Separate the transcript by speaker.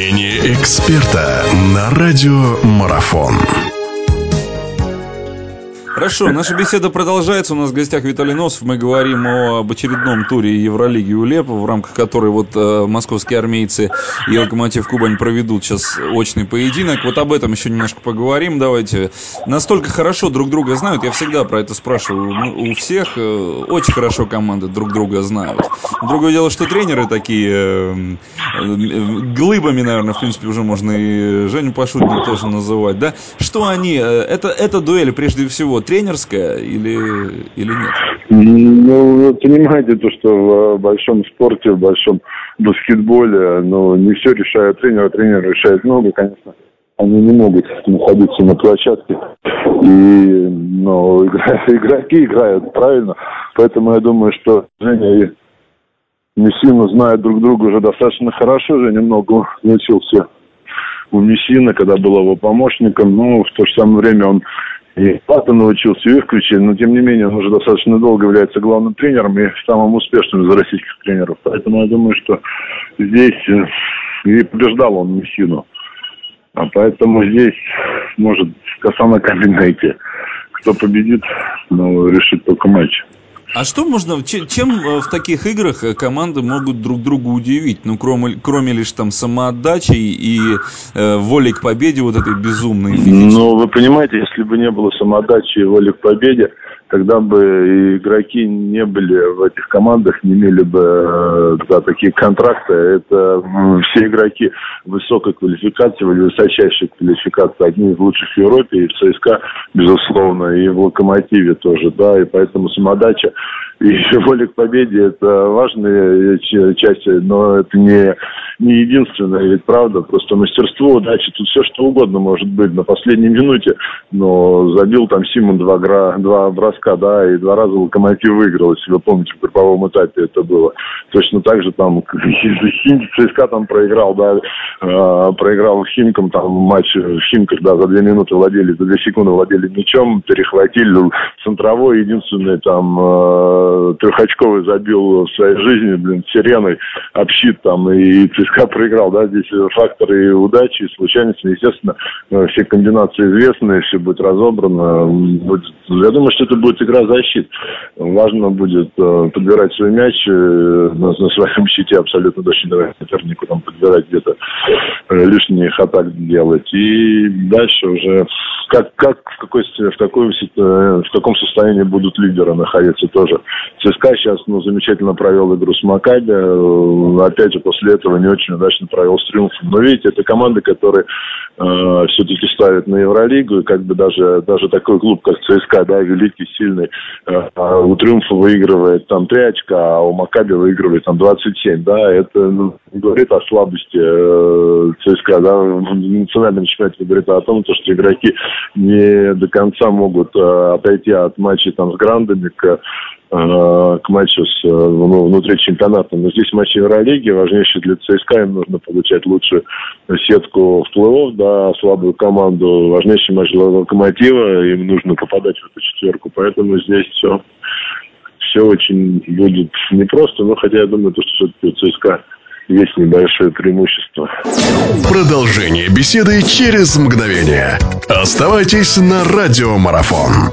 Speaker 1: Мнение эксперта на радио Марафон.
Speaker 2: Хорошо, наша беседа продолжается. У нас в гостях Виталий Носов. Мы говорим об очередном туре Евролиги УЛЕП, в рамках которой вот э, московские армейцы и Локомотив Кубань проведут сейчас очный поединок. Вот об этом еще немножко поговорим. Давайте. Настолько хорошо друг друга знают. Я всегда про это спрашиваю у всех. Э, очень хорошо команды друг друга знают. Другое дело, что тренеры такие э, э, глыбами, наверное, в принципе, уже можно и Женю Пашутина тоже называть, да? Что они? Э, это, это дуэль прежде всего тренерская или, или нет?
Speaker 3: Ну, вы понимаете то, что в большом спорте, в большом баскетболе, ну, не все решает тренер, а тренер решает много, конечно. Они не могут находиться на площадке. И, ну, игроки играют правильно. Поэтому я думаю, что Женя и Мессина знают друг друга уже достаточно хорошо. Женя много научился у Мессина, когда был его помощником. Но в то же самое время он и Пата научился, и включили, но тем не менее он уже достаточно долго является главным тренером и самым успешным из российских тренеров. Поэтому я думаю, что здесь э, и побеждал он Мессину. А поэтому здесь может коса на камень. Кто победит, ну, решит только матч.
Speaker 2: А что можно, чем э, в таких играх э, команды могут друг друга удивить? Ну, кроме, кроме лишь там самоотдачи и э, воли к победе вот этой безумной физической.
Speaker 3: Ну, вы понимаете, если бы не было самоотдачи и воли к победе, тогда бы игроки не были в этих командах, не имели бы э, да, такие контракты. Это все игроки высокой квалификации, высочайшей квалификации, одни из лучших в Европе, и в ЦСКА, безусловно, и в Локомотиве тоже, да, и поэтому самодача и воля к победе – это важные части, но это не, не единственное, ведь правда, просто мастерство, удача, тут все что угодно может быть на последней минуте, но забил там Симон два, гра, два броска, да, и два раза Локомотив выиграл, если вы помните, в групповом этапе это было. Точно так же там ЦСКА там проиграл, да, э, проиграл Химкам там матч в Химках, да, за две минуты владели, за две секунды владели мячом, перехватили центровой, единственный там э, трехочковый забил в своей жизни, блин, сиреной общит там, и ЦСКА проиграл, да, здесь факторы удачи, и случайности, естественно, э, все комбинации известны, все будет разобрано, будет, я думаю, что это будет игра защит, важно будет э, подбирать свой мяч э, на, на своем щите, абсолютно точно давать сопернику там подбирать где-то лишних атак делать, и дальше уже как, как в, какой, в, какой, в каком состоянии будут лидеры находиться тоже. ЦСКА сейчас ну, замечательно провел игру с Макаби. Э, опять же, после этого не очень удачно провел с Триумфом. Но видите, это команды, которые э, все-таки ставят на Евролигу. И как бы даже, даже такой клуб, как ЦСКА, да, великий, сильный, э, а у Триумфа выигрывает там 3 очка, а у Макаби выигрывает там 27. Да, это ну, говорит о слабости э, ЦСКА. Да, в национальном чемпионате говорит о том, что игроки не до конца могут э, отойти от матчей там с грандами к к матчу с, э, ну, внутри чемпионата. Но здесь матч Евролиги, важнейший для ЦСКА, им нужно получать лучшую сетку в плей да, слабую команду, важнейший матч для Локомотива, им нужно попадать в эту четверку, поэтому здесь все, все очень будет непросто, но хотя я думаю, то, что все-таки у ЦСКА есть небольшое преимущество.
Speaker 1: Продолжение беседы через мгновение. Оставайтесь на радиомарафон.